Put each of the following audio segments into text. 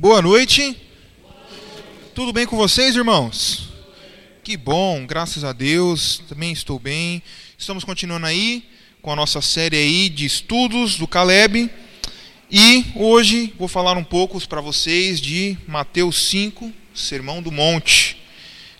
Boa noite. Tudo bem com vocês, irmãos? Que bom, graças a Deus. Também estou bem. Estamos continuando aí com a nossa série aí de estudos do Caleb. E hoje vou falar um pouco para vocês de Mateus 5, Sermão do Monte.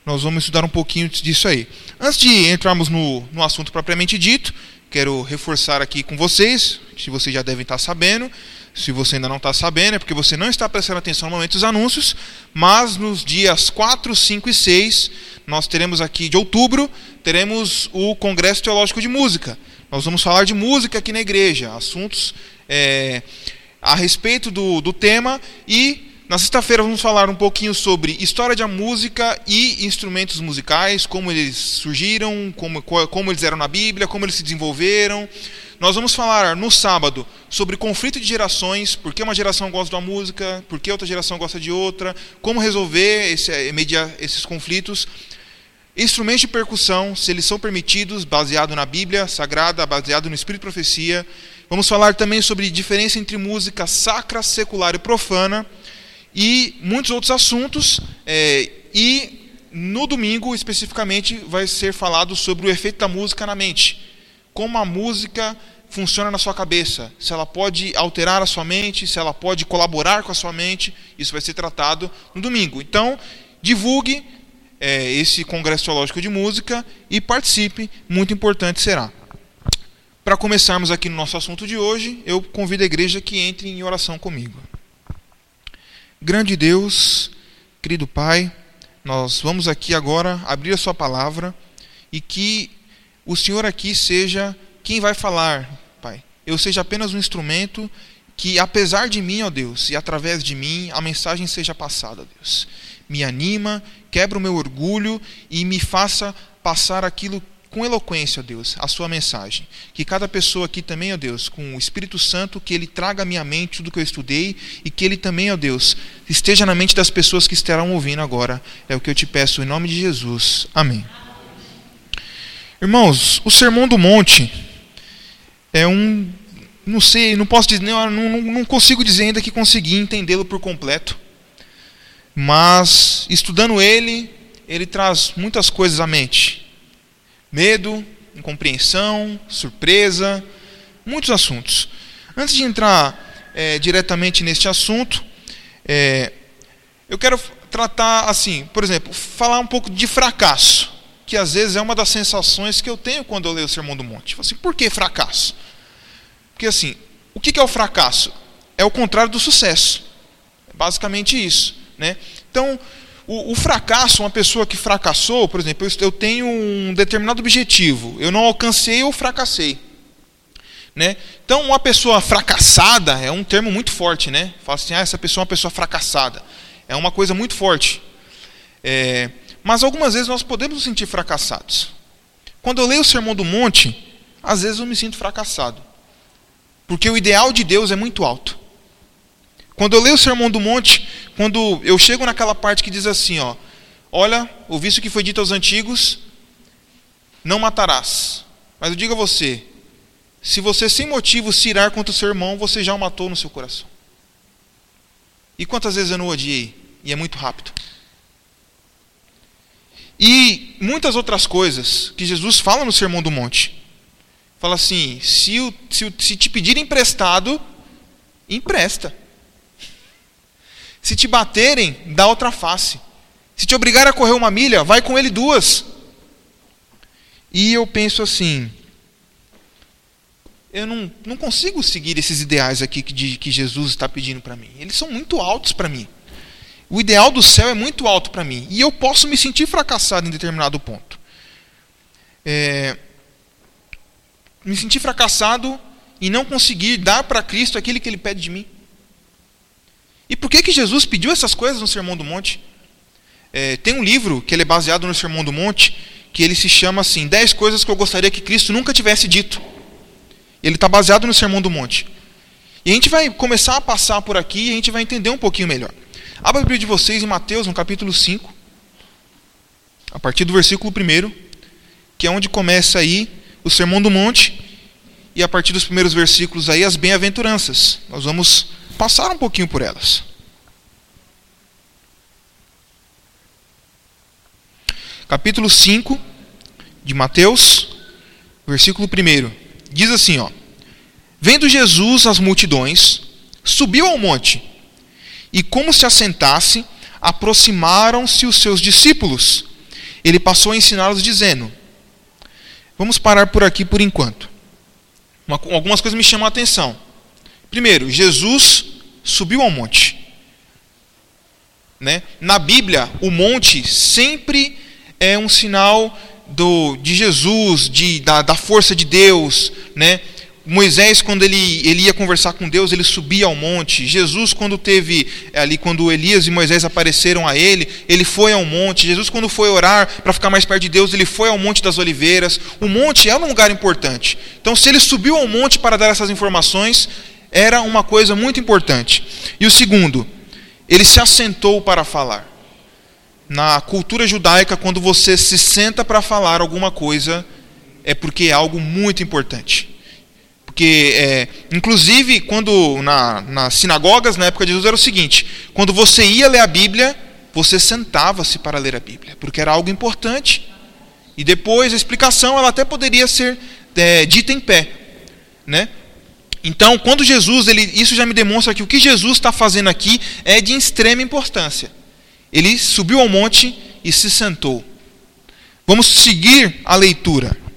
Nós vamos estudar um pouquinho disso aí. Antes de entrarmos no, no assunto propriamente dito, quero reforçar aqui com vocês, que vocês já devem estar sabendo, se você ainda não está sabendo, é porque você não está prestando atenção no momento dos anúncios, mas nos dias 4, 5 e 6, nós teremos aqui de outubro, teremos o Congresso Teológico de Música. Nós vamos falar de música aqui na igreja, assuntos é, a respeito do, do tema e na sexta-feira vamos falar um pouquinho sobre história da música e instrumentos musicais, como eles surgiram, como, como eles eram na Bíblia, como eles se desenvolveram. Nós vamos falar no sábado sobre conflito de gerações, por que uma geração gosta de uma música, por que outra geração gosta de outra, como resolver esse, eh, mediar esses conflitos. Instrumentos de percussão, se eles são permitidos, baseado na Bíblia Sagrada, baseado no Espírito de Profecia. Vamos falar também sobre diferença entre música sacra, secular e profana e muitos outros assuntos. É, e no domingo, especificamente, vai ser falado sobre o efeito da música na mente como a música funciona na sua cabeça, se ela pode alterar a sua mente, se ela pode colaborar com a sua mente, isso vai ser tratado no domingo. Então, divulgue é, esse congresso teológico de música e participe, muito importante será. Para começarmos aqui no nosso assunto de hoje, eu convido a igreja que entre em oração comigo. Grande Deus, querido Pai, nós vamos aqui agora abrir a Sua palavra e que o Senhor aqui seja quem vai falar, Pai. Eu seja apenas um instrumento que, apesar de mim, ó Deus, e através de mim, a mensagem seja passada, Deus. Me anima, quebra o meu orgulho e me faça passar aquilo com eloquência, ó Deus, a sua mensagem. Que cada pessoa aqui também, ó Deus, com o Espírito Santo, que ele traga à minha mente tudo que eu estudei e que ele também, ó Deus, esteja na mente das pessoas que estarão ouvindo agora. É o que eu te peço em nome de Jesus. Amém. Irmãos, o Sermão do Monte é um. Não sei, não posso dizer, não, não, não consigo dizer ainda que consegui entendê-lo por completo. Mas, estudando ele, ele traz muitas coisas à mente: medo, incompreensão, surpresa, muitos assuntos. Antes de entrar é, diretamente neste assunto, é, eu quero tratar assim, por exemplo, falar um pouco de fracasso que às vezes é uma das sensações que eu tenho quando eu leio o Sermão do Monte. Assim, por que fracasso? Porque assim, o que é o fracasso? É o contrário do sucesso. É basicamente isso. Né? Então, o, o, fracasso, uma pessoa que fracassou, por exemplo, eu, eu tenho um determinado objetivo, eu não alcancei ou fracassei. Né? Então, uma pessoa fracassada é um termo muito forte, né? Fala assim, ah, essa pessoa é uma pessoa fracassada. É uma coisa muito forte. É, mas algumas vezes nós podemos nos sentir fracassados. Quando eu leio o Sermão do Monte, às vezes eu me sinto fracassado. Porque o ideal de Deus é muito alto. Quando eu leio o Sermão do Monte, quando eu chego naquela parte que diz assim, ó, olha, ouviste o que foi dito aos antigos, não matarás. Mas eu digo a você, se você sem motivo se irar contra o seu irmão, você já o matou no seu coração. E quantas vezes eu não odiei? E é muito rápido. E muitas outras coisas que Jesus fala no Sermão do Monte. Fala assim: se, o, se, se te pedir emprestado, empresta. Se te baterem, dá outra face. Se te obrigar a correr uma milha, vai com ele duas. E eu penso assim: eu não, não consigo seguir esses ideais aqui que, que Jesus está pedindo para mim. Eles são muito altos para mim. O ideal do céu é muito alto para mim. E eu posso me sentir fracassado em determinado ponto. É, me sentir fracassado e não conseguir dar para Cristo aquilo que Ele pede de mim. E por que, que Jesus pediu essas coisas no Sermão do Monte? É, tem um livro que ele é baseado no Sermão do Monte, que ele se chama assim, 10 coisas que eu gostaria que Cristo nunca tivesse dito. Ele está baseado no Sermão do Monte. E a gente vai começar a passar por aqui e a gente vai entender um pouquinho melhor. Abra a Bíblia de vocês em Mateus, no capítulo 5, a partir do versículo 1, que é onde começa aí o Sermão do Monte, e a partir dos primeiros versículos aí as bem-aventuranças. Nós vamos passar um pouquinho por elas. Capítulo 5 de Mateus, versículo 1. Diz assim, ó: Vendo Jesus as multidões, subiu ao monte e como se assentasse, aproximaram-se os seus discípulos. Ele passou a ensiná-los dizendo: Vamos parar por aqui por enquanto. Uma, algumas coisas me chamam a atenção. Primeiro, Jesus subiu ao monte. Né? Na Bíblia, o monte sempre é um sinal do, de Jesus, de, da, da força de Deus, né? Moisés, quando ele, ele ia conversar com Deus, ele subia ao monte. Jesus, quando teve ali, quando Elias e Moisés apareceram a ele, ele foi ao monte. Jesus, quando foi orar para ficar mais perto de Deus, ele foi ao Monte das Oliveiras. O monte é um lugar importante. Então, se ele subiu ao monte para dar essas informações, era uma coisa muito importante. E o segundo, ele se assentou para falar. Na cultura judaica, quando você se senta para falar alguma coisa, é porque é algo muito importante. Porque, é, inclusive, quando na, nas sinagogas, na época de Jesus, era o seguinte: quando você ia ler a Bíblia, você sentava-se para ler a Bíblia, porque era algo importante. E depois a explicação ela até poderia ser é, dita em pé, né? Então, quando Jesus, ele, isso já me demonstra que o que Jesus está fazendo aqui é de extrema importância. Ele subiu ao monte e se sentou. Vamos seguir a leitura.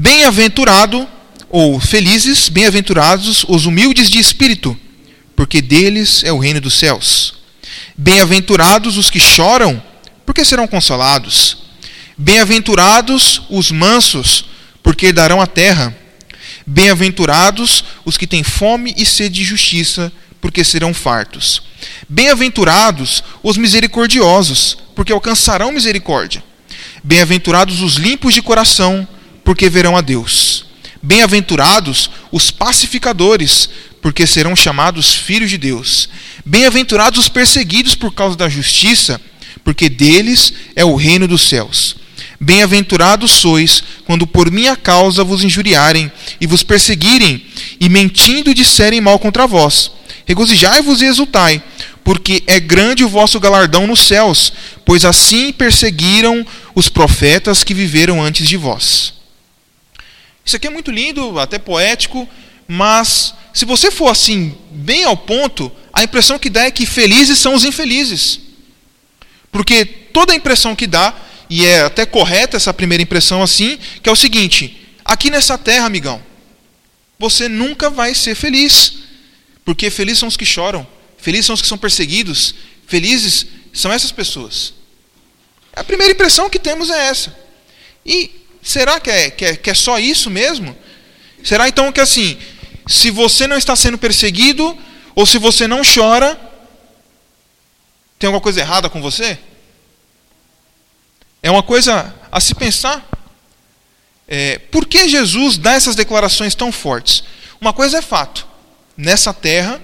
Bem-aventurado ou felizes, bem-aventurados os humildes de espírito, porque deles é o reino dos céus. Bem-aventurados os que choram, porque serão consolados. Bem-aventurados os mansos, porque darão a terra. Bem-aventurados os que têm fome e sede de justiça, porque serão fartos. Bem-aventurados os misericordiosos, porque alcançarão misericórdia. Bem-aventurados os limpos de coração, porque verão a Deus. Bem-aventurados os pacificadores, porque serão chamados filhos de Deus. Bem-aventurados os perseguidos por causa da justiça, porque deles é o reino dos céus. Bem-aventurados sois quando por minha causa vos injuriarem e vos perseguirem, e mentindo disserem mal contra vós. Regozijai-vos e exultai, porque é grande o vosso galardão nos céus, pois assim perseguiram os profetas que viveram antes de vós. Isso aqui é muito lindo, até poético, mas se você for assim, bem ao ponto, a impressão que dá é que felizes são os infelizes. Porque toda a impressão que dá, e é até correta essa primeira impressão assim, que é o seguinte: aqui nessa terra, amigão, você nunca vai ser feliz. Porque felizes são os que choram, felizes são os que são perseguidos, felizes são essas pessoas. A primeira impressão que temos é essa. E Será que é, que é, que é só isso mesmo? Será então que assim, se você não está sendo perseguido, ou se você não chora, tem alguma coisa errada com você? É uma coisa a se pensar. É, por que Jesus dá essas declarações tão fortes? Uma coisa é fato: nessa terra,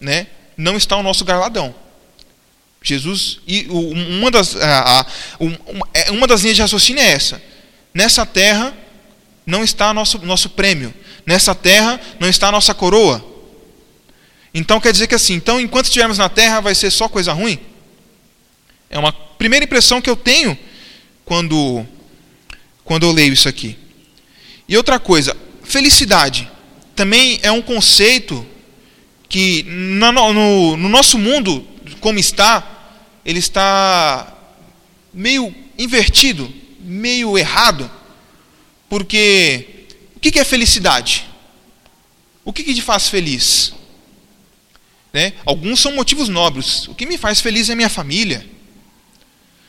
né, não está o nosso galardão. Jesus, e uma das, a, a, é, uma das linhas de raciocínio é essa nessa terra não está nosso, nosso prêmio, nessa terra não está a nossa coroa. Então quer dizer que assim, então enquanto estivermos na terra vai ser só coisa ruim? É uma primeira impressão que eu tenho quando, quando eu leio isso aqui. E outra coisa, felicidade também é um conceito que no, no, no nosso mundo, como está, ele está meio invertido meio errado, porque o que é felicidade? O que te faz feliz? Né? Alguns são motivos nobres. O que me faz feliz é minha família.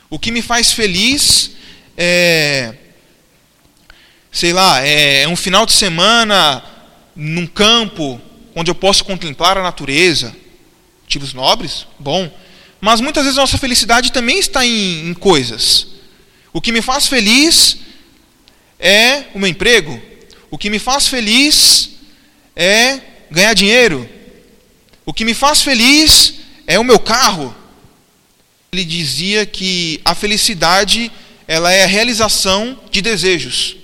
O que me faz feliz é, sei lá, é um final de semana num campo onde eu posso contemplar a natureza. Motivos nobres, bom. Mas muitas vezes a nossa felicidade também está em, em coisas. O que me faz feliz é o meu emprego. O que me faz feliz é ganhar dinheiro. O que me faz feliz é o meu carro. Ele dizia que a felicidade ela é a realização de desejos.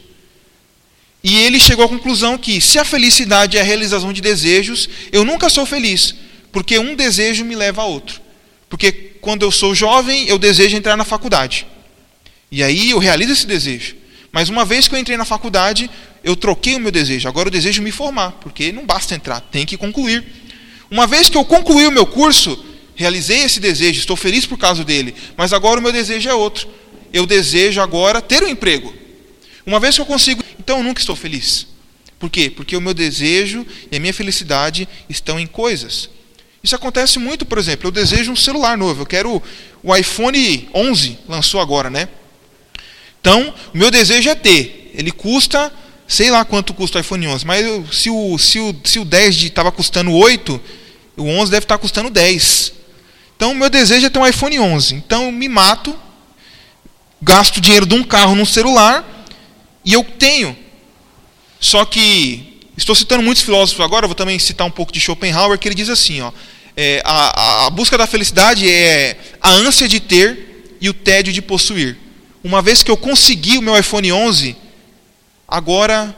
E ele chegou à conclusão que se a felicidade é a realização de desejos, eu nunca sou feliz, porque um desejo me leva a outro. Porque quando eu sou jovem, eu desejo entrar na faculdade. E aí eu realizo esse desejo. Mas uma vez que eu entrei na faculdade, eu troquei o meu desejo. Agora eu desejo me formar, porque não basta entrar, tem que concluir. Uma vez que eu concluí o meu curso, realizei esse desejo, estou feliz por causa dele, mas agora o meu desejo é outro. Eu desejo agora ter um emprego. Uma vez que eu consigo, então eu nunca estou feliz. Por quê? Porque o meu desejo e a minha felicidade estão em coisas. Isso acontece muito, por exemplo, eu desejo um celular novo, eu quero o iPhone 11, lançou agora, né? Então, o meu desejo é ter. Ele custa, sei lá quanto custa o iPhone 11, mas se, o, se, o, se o 10 estava custando 8, o 11 deve estar custando 10. Então, o meu desejo é ter um iPhone 11. Então, eu me mato, gasto dinheiro de um carro num celular e eu tenho. Só que, estou citando muitos filósofos agora, vou também citar um pouco de Schopenhauer, que ele diz assim: ó, é, a, a busca da felicidade é a ânsia de ter e o tédio de possuir uma vez que eu consegui o meu iPhone 11, agora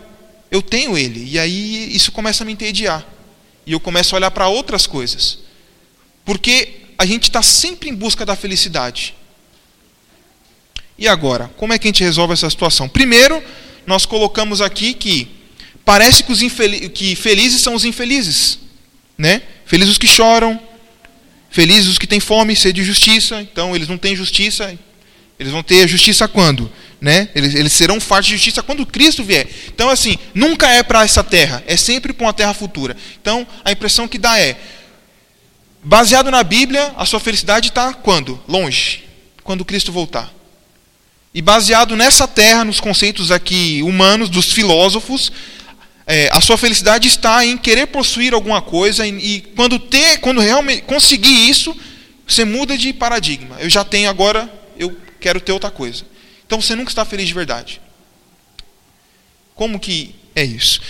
eu tenho ele. E aí isso começa a me entediar. E eu começo a olhar para outras coisas. Porque a gente está sempre em busca da felicidade. E agora, como é que a gente resolve essa situação? Primeiro, nós colocamos aqui que parece que, os que felizes são os infelizes. Né? Felizes os que choram, felizes os que têm fome, sede de justiça. Então, eles não têm justiça, eles vão ter a justiça quando? Né? Eles, eles serão fartos de justiça quando Cristo vier. Então, assim, nunca é para essa terra, é sempre para uma terra futura. Então, a impressão que dá é: baseado na Bíblia, a sua felicidade está quando? Longe. Quando Cristo voltar. E baseado nessa terra, nos conceitos aqui humanos, dos filósofos, é, a sua felicidade está em querer possuir alguma coisa, e, e quando ter, quando realmente conseguir isso, você muda de paradigma. Eu já tenho agora, eu quero ter outra coisa. Então você nunca está feliz de verdade. Como que é isso?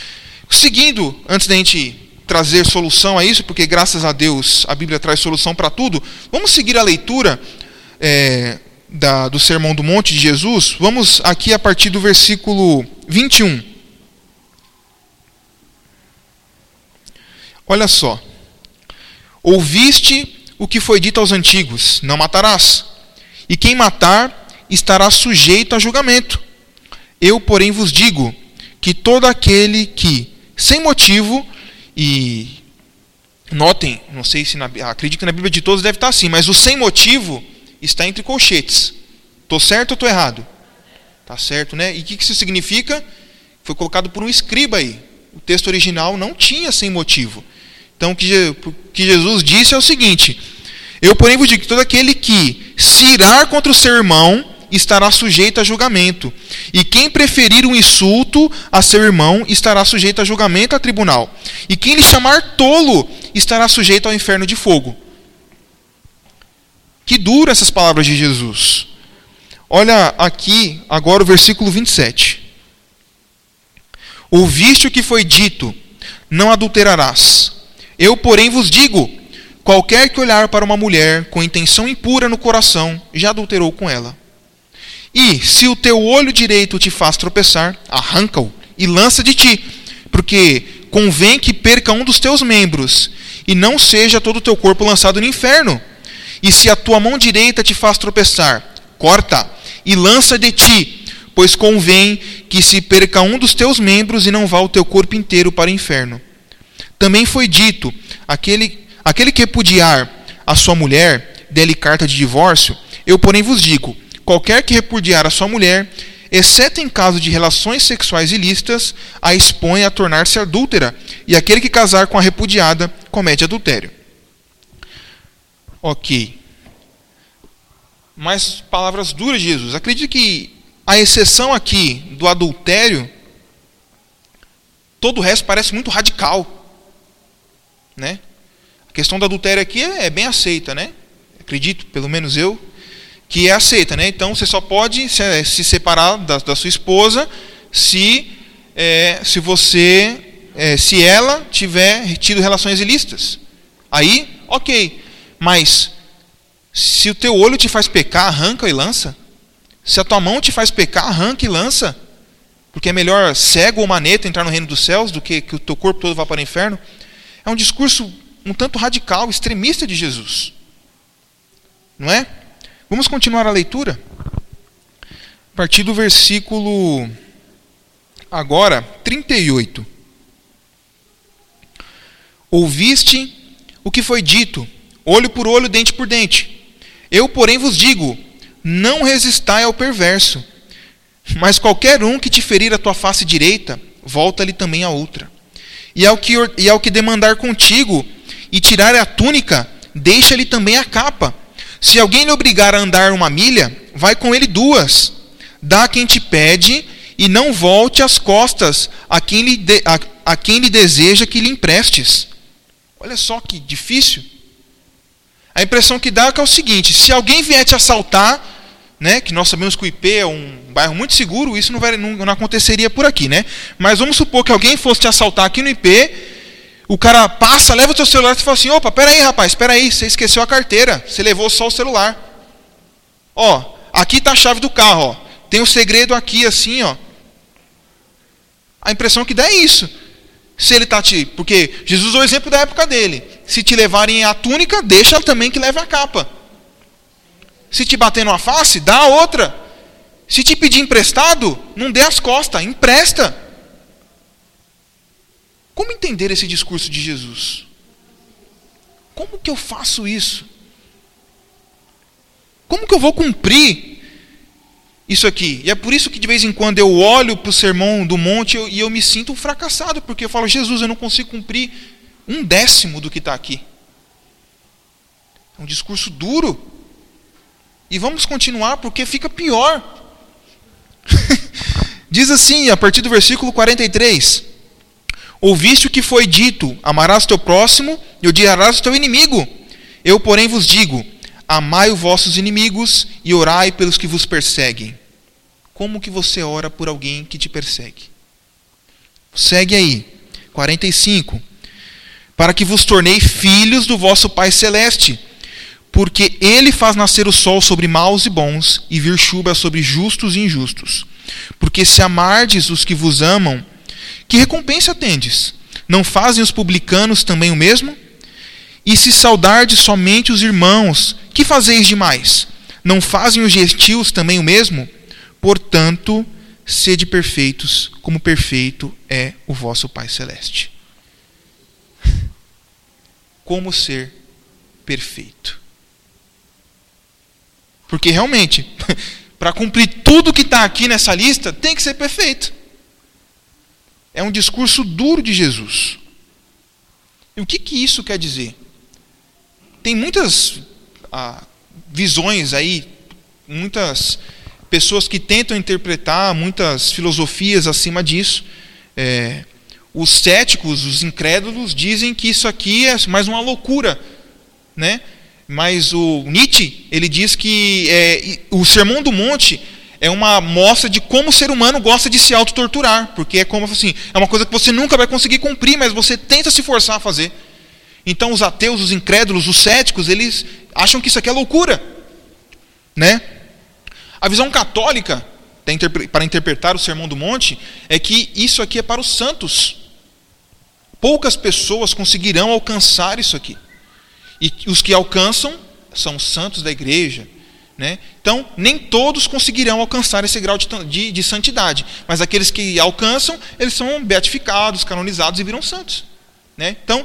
Seguindo, antes da gente trazer solução a isso, porque graças a Deus a Bíblia traz solução para tudo, vamos seguir a leitura é, da, do Sermão do Monte de Jesus. Vamos aqui a partir do versículo 21. Olha só. Ouviste o que foi dito aos antigos: Não matarás. E quem matar estará sujeito a julgamento. Eu, porém, vos digo que todo aquele que, sem motivo, e notem, não sei se na, acredito que na Bíblia de todos deve estar assim, mas o sem motivo está entre colchetes. Estou certo ou estou errado? Está certo, né? E o que isso significa? Foi colocado por um escriba aí. O texto original não tinha sem motivo. Então, o que Jesus disse é o seguinte: eu, porém, vos digo que todo aquele que se irar contra o seu irmão estará sujeito a julgamento. E quem preferir um insulto a seu irmão estará sujeito a julgamento a tribunal. E quem lhe chamar tolo estará sujeito ao inferno de fogo. Que duro essas palavras de Jesus. Olha aqui agora o versículo 27. Ouviste o que foi dito: não adulterarás. Eu, porém, vos digo: Qualquer que olhar para uma mulher com intenção impura no coração, já adulterou com ela. E se o teu olho direito te faz tropeçar, arranca-o e lança de ti, porque convém que perca um dos teus membros, e não seja todo o teu corpo lançado no inferno. E se a tua mão direita te faz tropeçar, corta e lança de ti, pois convém que se perca um dos teus membros e não vá o teu corpo inteiro para o inferno. Também foi dito: aquele Aquele que repudiar a sua mulher, dê-lhe carta de divórcio. Eu, porém, vos digo: qualquer que repudiar a sua mulher, exceto em caso de relações sexuais ilícitas, a expõe a tornar-se adúltera, e aquele que casar com a repudiada comete adultério. Ok. Mais palavras duras de Jesus. Acredito que a exceção aqui do adultério, todo o resto parece muito radical. Né? Questão do adultério aqui é, é bem aceita, né? Acredito, pelo menos eu, que é aceita, né? Então você só pode se, eh, se separar da, da, sua esposa se, é, se você, é, se ela tiver tido relações ilícitas. Aí, ok. Mas se o teu olho te faz pecar, arranca e lança. Se a tua mão te faz pecar, arranca e lança. Porque é melhor cego ou maneta entrar no reino dos céus do que que o teu corpo todo vá para o inferno. É um discurso um tanto radical, extremista de Jesus. Não é? Vamos continuar a leitura? A partir do versículo agora 38. Ouviste o que foi dito, olho por olho, dente por dente. Eu, porém, vos digo: não resistai ao perverso. Mas qualquer um que te ferir a tua face direita, volta-lhe também a outra. E ao que, e ao que demandar contigo e tirar a túnica, deixa-lhe também a capa. Se alguém lhe obrigar a andar uma milha, vai com ele duas. Dá quem te pede e não volte as costas a quem lhe, de, a, a quem lhe deseja que lhe emprestes. Olha só que difícil. A impressão que dá é, que é o seguinte: se alguém vier te assaltar, né, que nós sabemos que o IP é um bairro muito seguro, isso não, vai, não, não aconteceria por aqui, né? Mas vamos supor que alguém fosse te assaltar aqui no IP, o cara passa, leva o teu celular e fala assim: opa, peraí, rapaz, peraí, você esqueceu a carteira, você levou só o celular. Ó, aqui está a chave do carro, ó. Tem um segredo aqui, assim, ó. A impressão que dá é isso. Se ele está te. Porque Jesus é o exemplo da época dele. Se te levarem a túnica, deixa também que leve a capa. Se te bater numa face, dá a outra. Se te pedir emprestado, não dê as costas, empresta. Como entender esse discurso de Jesus? Como que eu faço isso? Como que eu vou cumprir isso aqui? E é por isso que de vez em quando eu olho para o sermão do monte e eu me sinto um fracassado, porque eu falo, Jesus, eu não consigo cumprir um décimo do que está aqui. É um discurso duro. E vamos continuar porque fica pior. Diz assim, a partir do versículo 43. Ouviste o que foi dito: amarás teu próximo e odiarás teu inimigo. Eu, porém, vos digo: amai os vossos inimigos e orai pelos que vos perseguem. Como que você ora por alguém que te persegue? Segue aí. 45. Para que vos tornei filhos do vosso Pai celeste, porque ele faz nascer o sol sobre maus e bons e vir chuva sobre justos e injustos. Porque se amardes os que vos amam, que recompensa tendes? Não fazem os publicanos também o mesmo? E se saudardes somente os irmãos, que fazeis demais? Não fazem os gentios também o mesmo? Portanto, sede perfeitos, como perfeito é o vosso Pai Celeste. Como ser perfeito? Porque realmente, para cumprir tudo que está aqui nessa lista, tem que ser perfeito é um discurso duro de Jesus. E o que, que isso quer dizer? Tem muitas ah, visões aí, muitas pessoas que tentam interpretar, muitas filosofias acima disso. É, os céticos, os incrédulos, dizem que isso aqui é mais uma loucura, né? Mas o Nietzsche ele diz que é, o Sermão do Monte é uma mostra de como o ser humano gosta de se autotorturar, porque é como assim, é uma coisa que você nunca vai conseguir cumprir, mas você tenta se forçar a fazer. Então os ateus, os incrédulos, os céticos, eles acham que isso aqui é loucura, né? A visão católica para interpretar o Sermão do Monte é que isso aqui é para os santos. Poucas pessoas conseguirão alcançar isso aqui. E os que alcançam são os santos da igreja, né? Então, nem todos conseguirão alcançar esse grau de, de, de, santidade, mas aqueles que alcançam, eles são beatificados, canonizados e viram santos. Né? Então,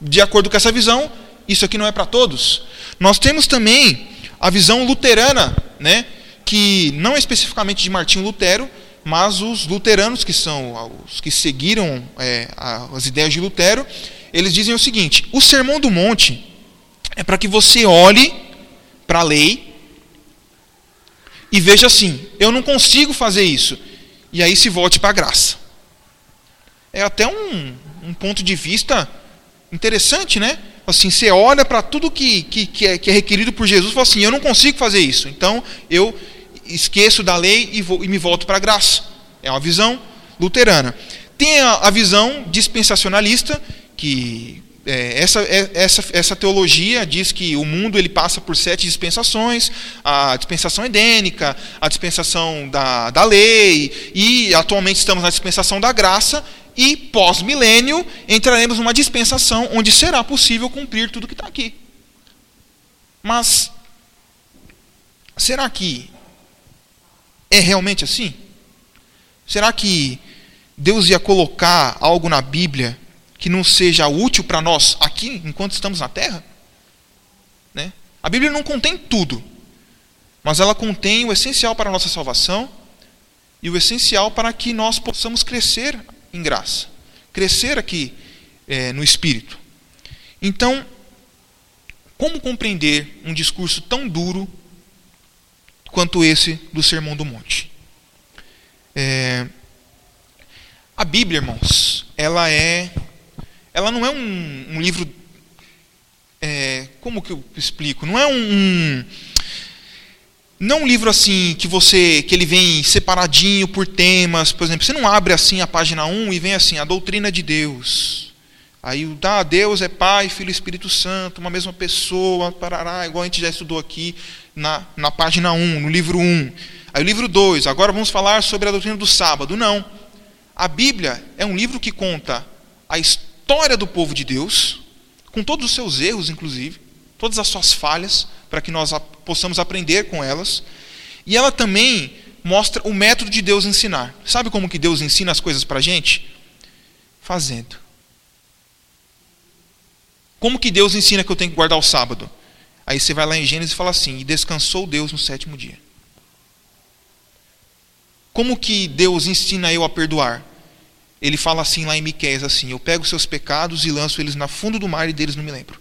de acordo com essa visão, isso aqui não é para todos. Nós temos também a visão luterana, né? que não é especificamente de Martinho Lutero, mas os luteranos, que são os que seguiram é, as ideias de Lutero, eles dizem o seguinte: o Sermão do Monte é para que você olhe para a lei e veja assim: eu não consigo fazer isso. E aí se volte para a graça. É até um, um ponto de vista interessante, né? Assim, você olha para tudo que, que, que, é, que é requerido por Jesus e fala assim: eu não consigo fazer isso. Então eu esqueço da lei e, vou, e me volto para a graça. É uma visão luterana. Tem a, a visão dispensacionalista, que é, essa, é, essa, essa teologia diz que o mundo ele passa por sete dispensações: a dispensação edênica, a dispensação da, da lei, e atualmente estamos na dispensação da graça, e pós-milênio entraremos numa dispensação onde será possível cumprir tudo que está aqui. Mas será que é realmente assim? Será que Deus ia colocar algo na Bíblia que não seja útil para nós aqui, enquanto estamos na terra? Né? A Bíblia não contém tudo, mas ela contém o essencial para a nossa salvação e o essencial para que nós possamos crescer em graça, crescer aqui é, no Espírito. Então, como compreender um discurso tão duro quanto esse do Sermão do Monte? É, a Bíblia, irmãos, ela é, ela não é um, um livro, é, como que eu explico? Não é um, um não um livro assim que você que ele vem separadinho por temas, por exemplo, você não abre assim a página 1 e vem assim a doutrina de Deus. Aí o ah, Deus é Pai, Filho e Espírito Santo, uma mesma pessoa, parará, igual a gente já estudou aqui na, na página 1, no livro 1. Aí o livro 2, agora vamos falar sobre a doutrina do sábado. Não. A Bíblia é um livro que conta a história do povo de Deus, com todos os seus erros, inclusive, todas as suas falhas, para que nós possamos aprender com elas. E ela também mostra o método de Deus ensinar. Sabe como que Deus ensina as coisas para a gente? Fazendo. Como que Deus ensina que eu tenho que guardar o sábado? Aí você vai lá em Gênesis e fala assim: e descansou Deus no sétimo dia. Como que Deus ensina eu a perdoar? Ele fala assim lá em Miqueias assim: Eu pego seus pecados e lanço eles na fundo do mar e deles não me lembro.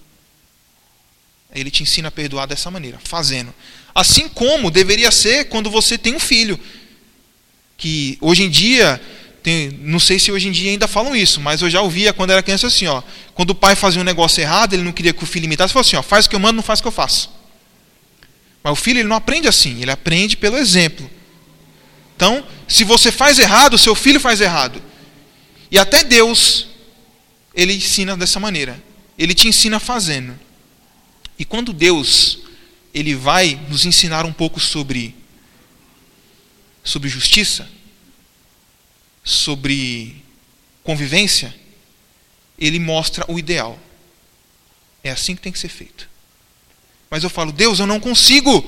Ele te ensina a perdoar dessa maneira, fazendo. Assim como deveria ser quando você tem um filho. Que hoje em dia, tem, não sei se hoje em dia ainda falam isso, mas eu já ouvia quando era criança assim, ó. Quando o pai fazia um negócio errado, ele não queria que o filho imitasse, falou assim, ó, faz o que eu mando, não faz o que eu faço. Mas o filho ele não aprende assim, ele aprende pelo exemplo. Então, se você faz errado, seu filho faz errado. E até Deus, ele ensina dessa maneira. Ele te ensina fazendo. E quando Deus ele vai nos ensinar um pouco sobre sobre justiça, sobre convivência, ele mostra o ideal. É assim que tem que ser feito. Mas eu falo, Deus, eu não consigo.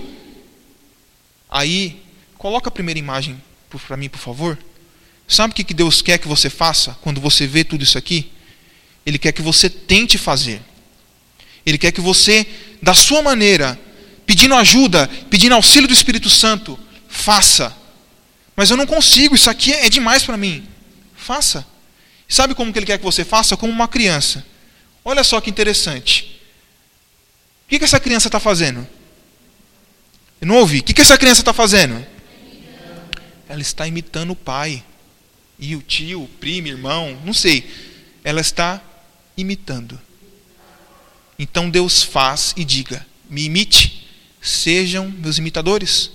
Aí, coloca a primeira imagem para mim, por favor. Sabe o que Deus quer que você faça quando você vê tudo isso aqui? Ele quer que você tente fazer. Ele quer que você, da sua maneira, pedindo ajuda, pedindo auxílio do Espírito Santo, faça. Mas eu não consigo, isso aqui é demais para mim. Faça. Sabe como que ele quer que você faça? Como uma criança. Olha só que interessante. O que, que essa criança está fazendo? Eu não ouvi. O que, que essa criança está fazendo? Ela está imitando o pai. E o tio, o primo, irmão, não sei. Ela está imitando. Então Deus faz e diga: me imite, sejam meus imitadores.